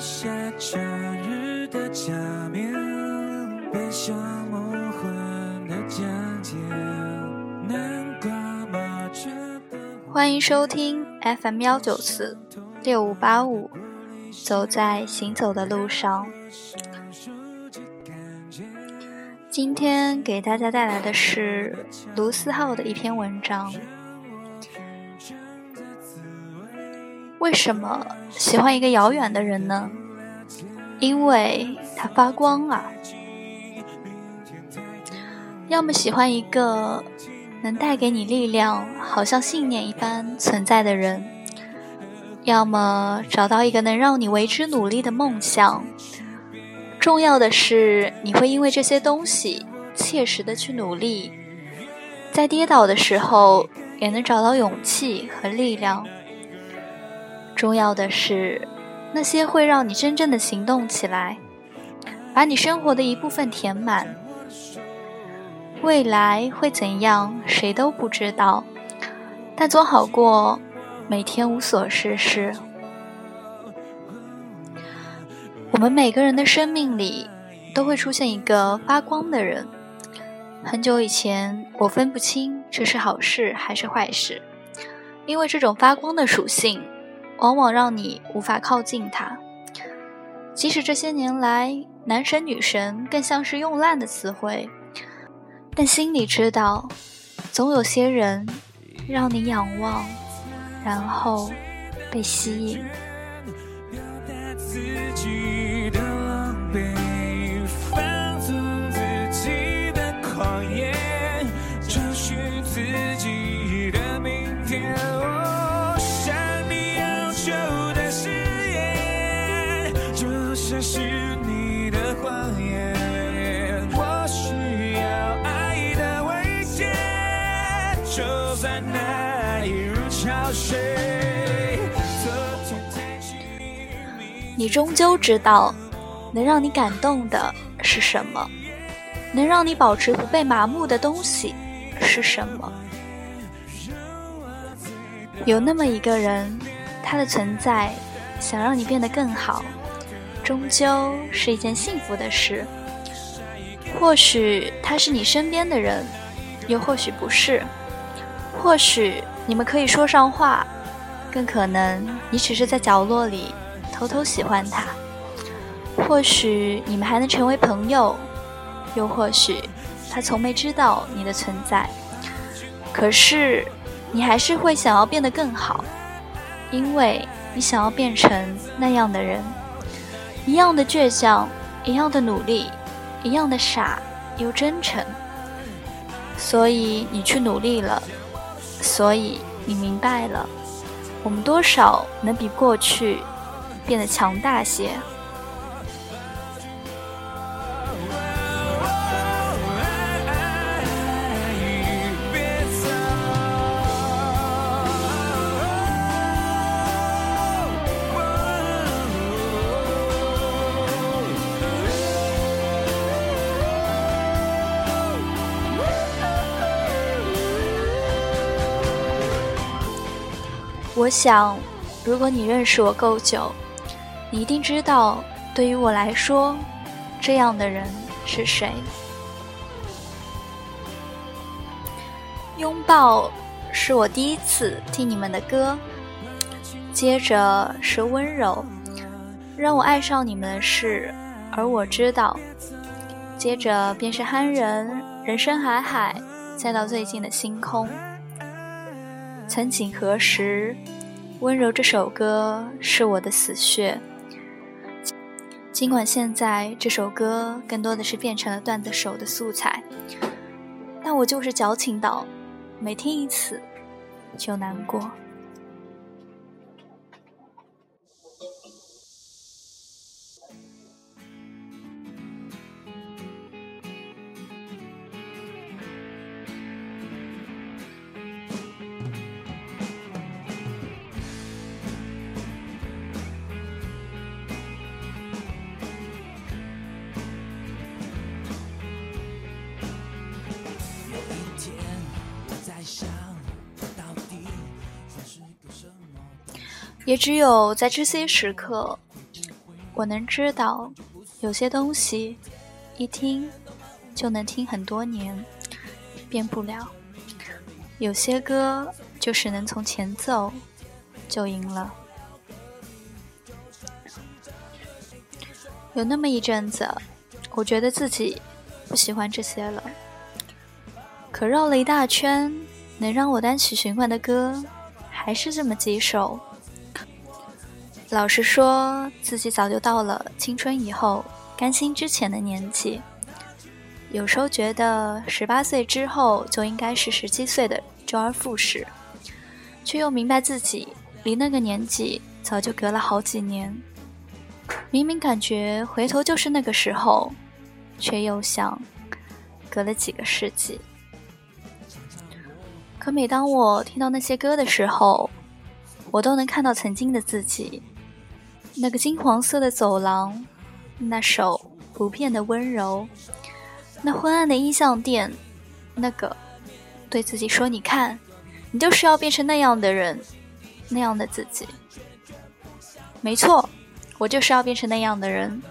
下假日的假面，奔向梦幻的疆界。南瓜马车的欢迎收听 FM 幺九四六五八五，走在行走的路上。今天给大家带来的是卢思浩的一篇文章。为什么喜欢一个遥远的人呢？因为他发光啊。要么喜欢一个能带给你力量，好像信念一般存在的人；要么找到一个能让你为之努力的梦想。重要的是，你会因为这些东西切实的去努力，在跌倒的时候也能找到勇气和力量。重要的是，那些会让你真正的行动起来，把你生活的一部分填满。未来会怎样，谁都不知道，但总好过每天无所事事。我们每个人的生命里都会出现一个发光的人。很久以前，我分不清这是好事还是坏事，因为这种发光的属性。往往让你无法靠近他。即使这些年来，男神女神更像是用烂的词汇，但心里知道，总有些人让你仰望，然后被吸引。你终究知道，能让你感动的是什么，能让你保持不被麻木的东西是什么。有那么一个人，他的存在想让你变得更好，终究是一件幸福的事。或许他是你身边的人，又或许不是。或许你们可以说上话，更可能你只是在角落里。偷偷喜欢他，或许你们还能成为朋友，又或许他从没知道你的存在。可是，你还是会想要变得更好，因为你想要变成那样的人，一样的倔强，一样的努力，一样的傻又真诚。所以你去努力了，所以你明白了，我们多少能比过去。变得强大些。我想，如果你认识我够久。你一定知道，对于我来说，这样的人是谁？拥抱是我第一次听你们的歌，接着是温柔，让我爱上你们的事，而我知道，接着便是憨人，人生海海，再到最近的星空。曾几何时，温柔这首歌是我的死穴。尽管现在这首歌更多的是变成了段子手的素材，但我就是矫情到，每听一次就难过。也只有在这些时刻，我能知道，有些东西一听就能听很多年，变不了；有些歌就是能从前奏就赢了。有那么一阵子，我觉得自己不喜欢这些了。可绕了一大圈，能让我单曲循环的歌，还是这么几首。老实说，自己早就到了青春以后、甘心之前的年纪。有时候觉得十八岁之后就应该是十七岁的周而复始，却又明白自己离那个年纪早就隔了好几年。明明感觉回头就是那个时候，却又像隔了几个世纪。可每当我听到那些歌的时候，我都能看到曾经的自己，那个金黄色的走廊，那首不变的温柔，那昏暗的音像店，那个对自己说：“你看，你就是要变成那样的人，那样的自己。”没错，我就是要变成那样的人，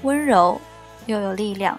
温柔又有力量。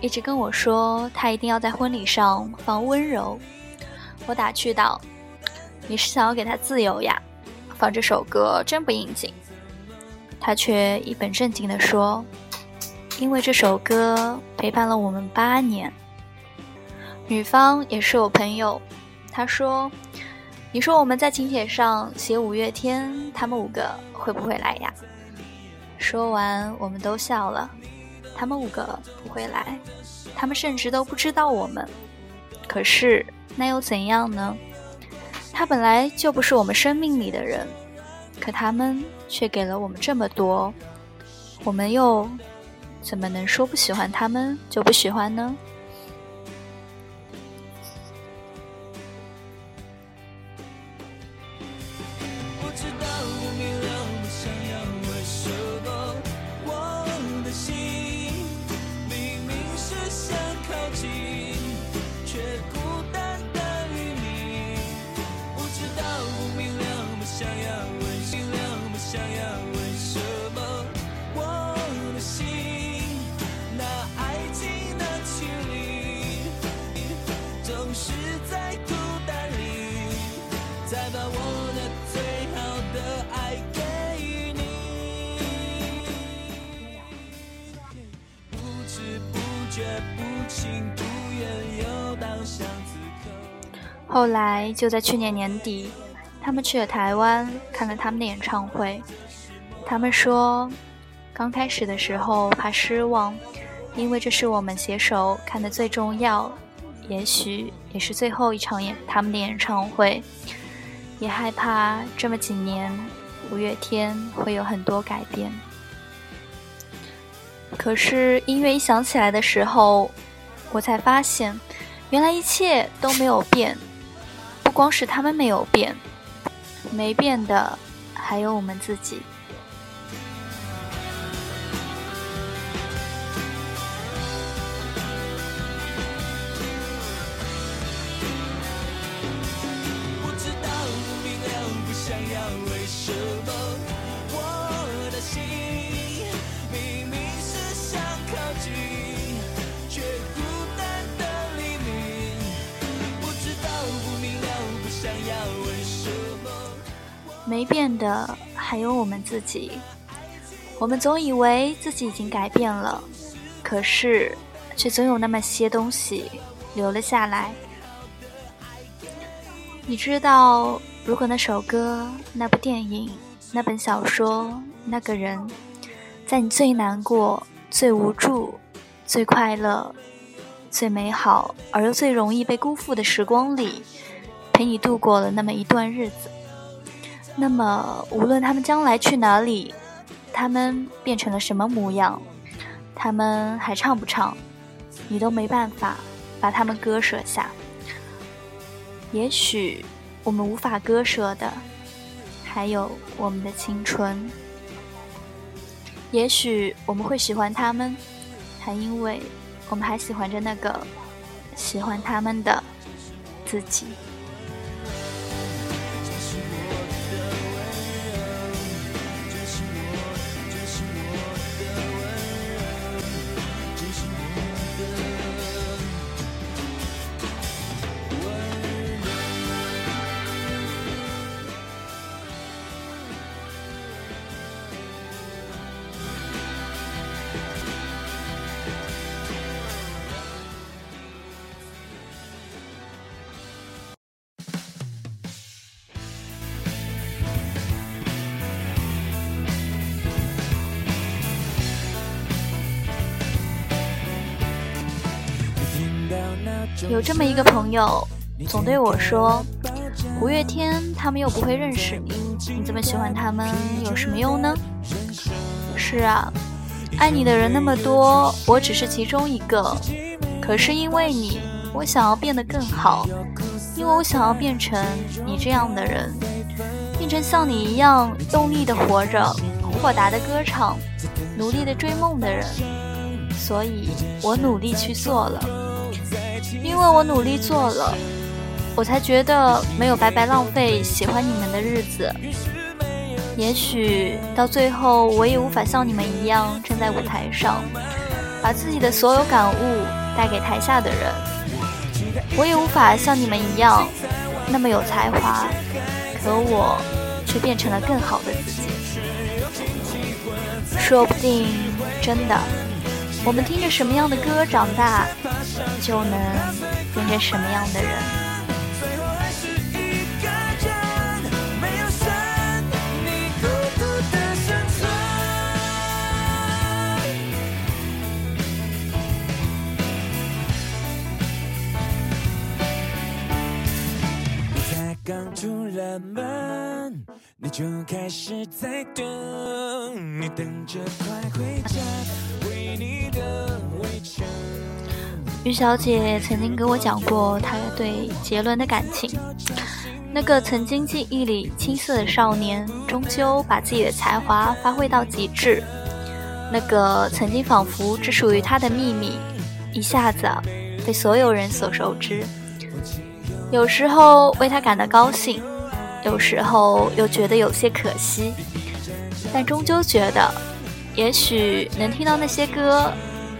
一直跟我说，他一定要在婚礼上放温柔。我打趣道：“你是想要给他自由呀？放这首歌真不应景。”他却一本正经地说：“因为这首歌陪伴了我们八年。”女方也是我朋友，她说：“你说我们在请帖上写五月天，他们五个会不会来呀？”说完，我们都笑了。他们五个不会来，他们甚至都不知道我们。可是那又怎样呢？他本来就不是我们生命里的人，可他们却给了我们这么多，我们又怎么能说不喜欢他们就不喜欢呢？后来就在去年年底，他们去了台湾看了他们的演唱会。他们说，刚开始的时候怕失望，因为这是我们携手看的最重要，也许也是最后一场演他们的演唱会。也害怕这么几年，五月天会有很多改变。可是音乐一响起来的时候，我才发现，原来一切都没有变。不光是他们没有变，没变的还有我们自己。没变的还有我们自己。我们总以为自己已经改变了，可是却总有那么些东西留了下来。你知道，如果那首歌、那部电影、那本小说、那个人，在你最难过、最无助、最快乐、最美好而又最容易被辜负的时光里，陪你度过了那么一段日子。那么，无论他们将来去哪里，他们变成了什么模样，他们还唱不唱，你都没办法把他们割舍下。也许，我们无法割舍的，还有我们的青春。也许我们会喜欢他们，还因为我们还喜欢着那个喜欢他们的自己。有这么一个朋友，总对我说：“五月天他们又不会认识你，你这么喜欢他们有什么用呢？”是啊，爱你的人那么多，我只是其中一个。可是因为你，我想要变得更好，因为我想要变成你这样的人，变成像你一样用力的活着、豁达的歌唱、努力的追梦的人。所以我努力去做了。因为我努力做了，我才觉得没有白白浪费喜欢你们的日子。也许到最后，我也无法像你们一样站在舞台上，把自己的所有感悟带给台下的人。我也无法像你们一样那么有才华，可我却变成了更好的自己。说不定，真的，我们听着什么样的歌长大。就能变成什么样的人？才刚出了门，你就开始在等，你等着快回家，于小姐曾经给我讲过她对杰伦的感情。那个曾经记忆里青涩的少年，终究把自己的才华发挥到极致。那个曾经仿佛只属于他的秘密，一下子被所有人所熟知。有时候为他感到高兴，有时候又觉得有些可惜，但终究觉得，也许能听到那些歌。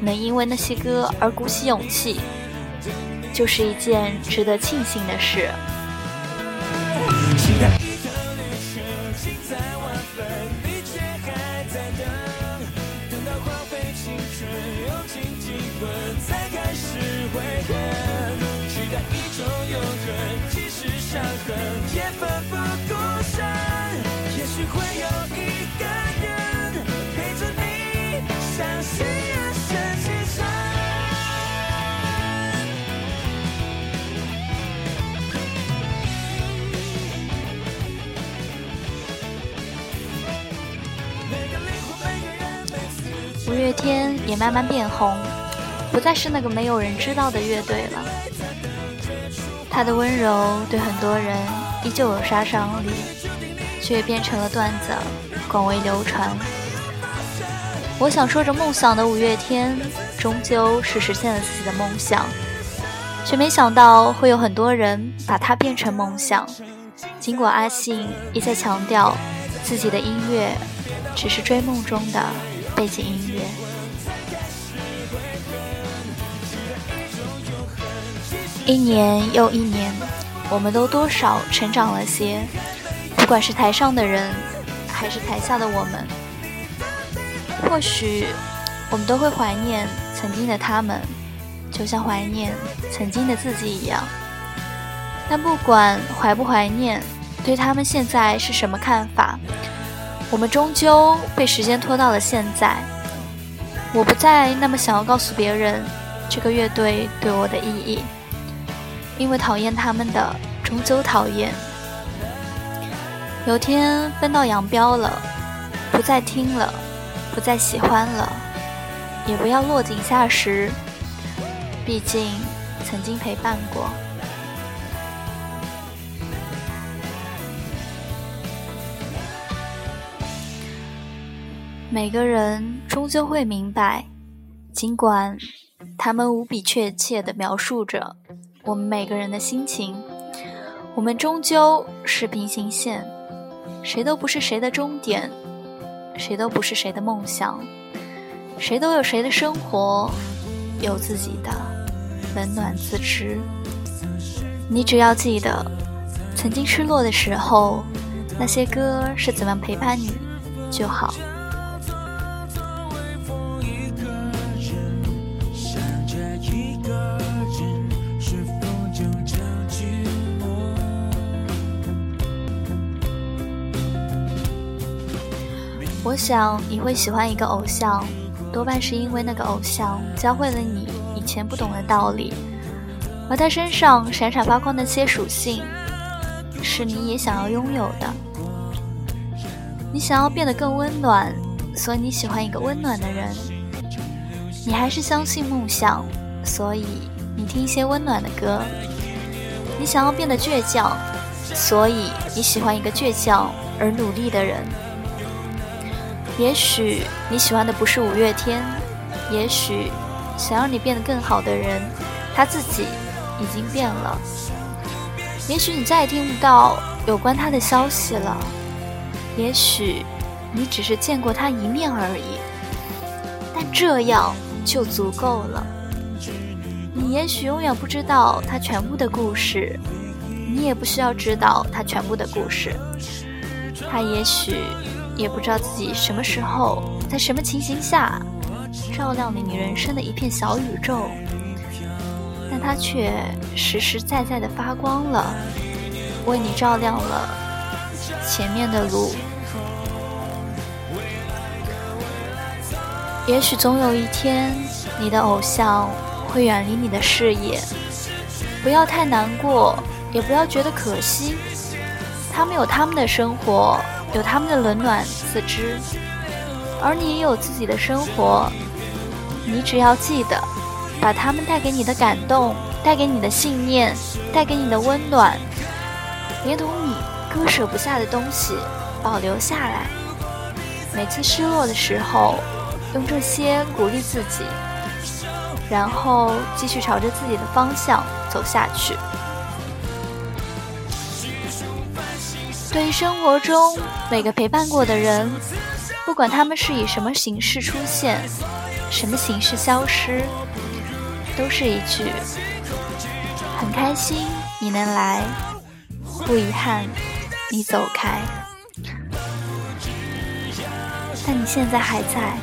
能因为那些歌而鼓起勇气，就是一件值得庆幸的事。五月天也慢慢变红，不再是那个没有人知道的乐队了。他的温柔对很多人依旧有杀伤力，却变成了段子，广为流传。我想说着梦想的五月天，终究是实现了自己的梦想，却没想到会有很多人把它变成梦想。尽管阿信一再强调，自己的音乐只是追梦中的。背景音乐，一年又一年，我们都多少成长了些。不管是台上的人，还是台下的我们，或许我们都会怀念曾经的他们，就像怀念曾经的自己一样。但不管怀不怀念，对他们现在是什么看法？我们终究被时间拖到了现在，我不再那么想要告诉别人这个乐队对我的意义，因为讨厌他们的终究讨厌。有天分道扬镳了，不再听了，不再喜欢了，也不要落井下石。毕竟曾经陪伴过。每个人终究会明白，尽管他们无比确切地描述着我们每个人的心情，我们终究是平行线，谁都不是谁的终点，谁都不是谁的梦想，谁都有谁的生活，有自己的冷暖自知。你只要记得，曾经失落的时候，那些歌是怎么陪伴你就好。我想你会喜欢一个偶像，多半是因为那个偶像教会了你以前不懂的道理，而他身上闪闪发光的那些属性，是你也想要拥有的。你想要变得更温暖，所以你喜欢一个温暖的人。你还是相信梦想，所以你听一些温暖的歌。你想要变得倔强，所以你喜欢一个倔强而努力的人。也许你喜欢的不是五月天，也许想让你变得更好的人，他自己已经变了。也许你再也听不到有关他的消息了，也许你只是见过他一面而已，但这样就足够了。你也许永远不知道他全部的故事，你也不需要知道他全部的故事，他也许。也不知道自己什么时候，在什么情形下，照亮了你人生的一片小宇宙，但它却实实在在的发光了，为你照亮了前面的路。也许总有一天，你的偶像会远离你的视野，不要太难过，也不要觉得可惜，他们有他们的生活。有他们的冷暖自知，而你也有自己的生活。你只要记得，把他们带给你的感动、带给你的信念、带给你的温暖，连同你割舍不下的东西保留下来。每次失落的时候，用这些鼓励自己，然后继续朝着自己的方向走下去。对于生活中每个陪伴过的人，不管他们是以什么形式出现，什么形式消失，都是一句“很开心你能来，不遗憾你走开”。但你现在还在，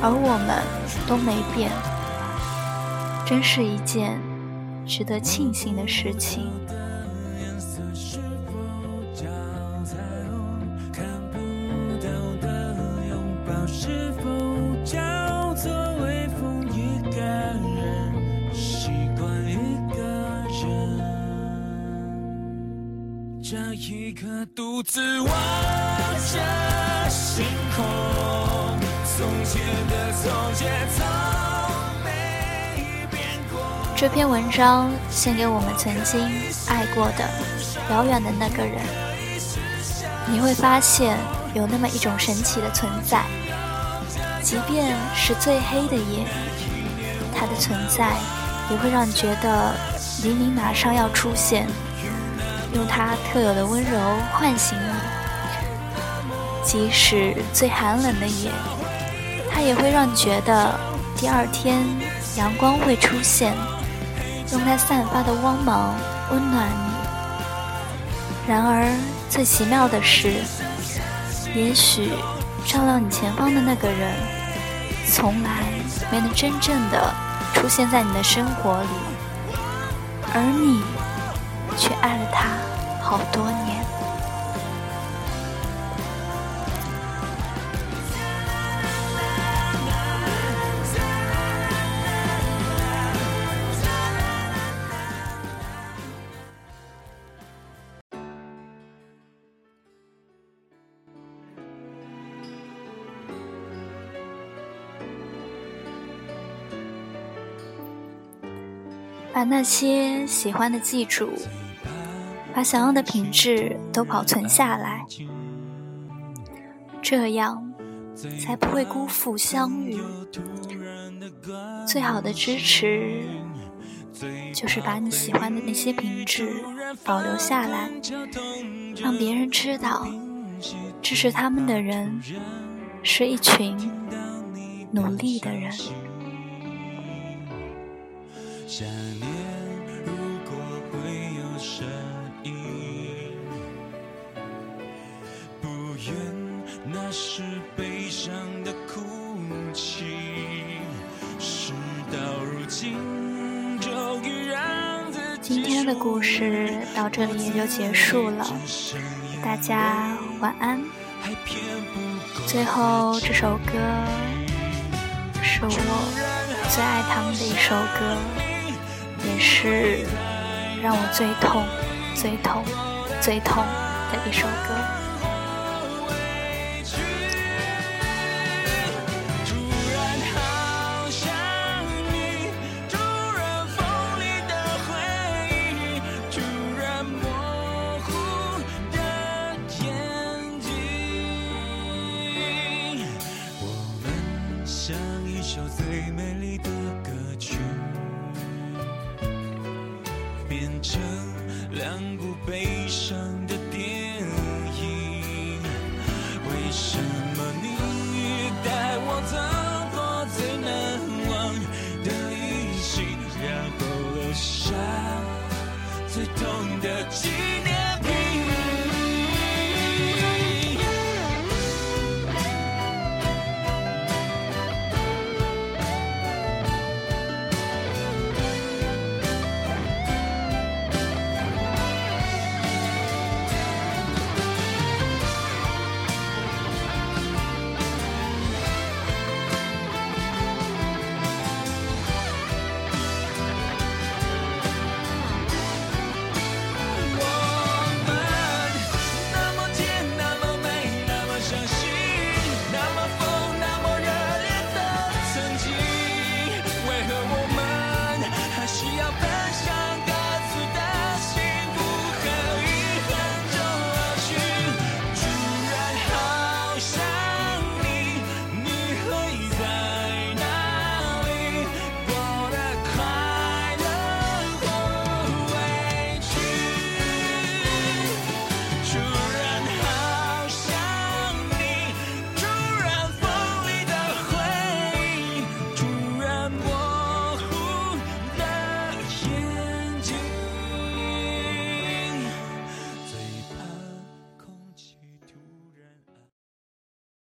而我们都没变，真是一件值得庆幸的事情。自望着星空，从前的从前从没变过。这篇文章献给我们曾经爱过的遥远的那个人。你会发现有那么一种神奇的存在，即便是最黑的夜，它的存在也会让你觉得黎明马上要出现。用它特有的温柔唤醒你，即使最寒冷的夜，它也会让你觉得第二天阳光会出现，用它散发的光芒温暖你。然而，最奇妙的是，也许照亮你前方的那个人，从来没能真正的出现在你的生活里，而你。却爱了他好多年。把那些喜欢的记住把想要的品质都保存下来，这样才不会辜负相遇。最好的支持，就是把你喜欢的那些品质保留下来，让别人知道，支持他们的人是一群努力的人。想念，如果会有声天的故事到这里也就结束了，大家晚安。最后这首歌是我最爱他们的一首歌。也是让我最痛、最痛、最痛的一首歌。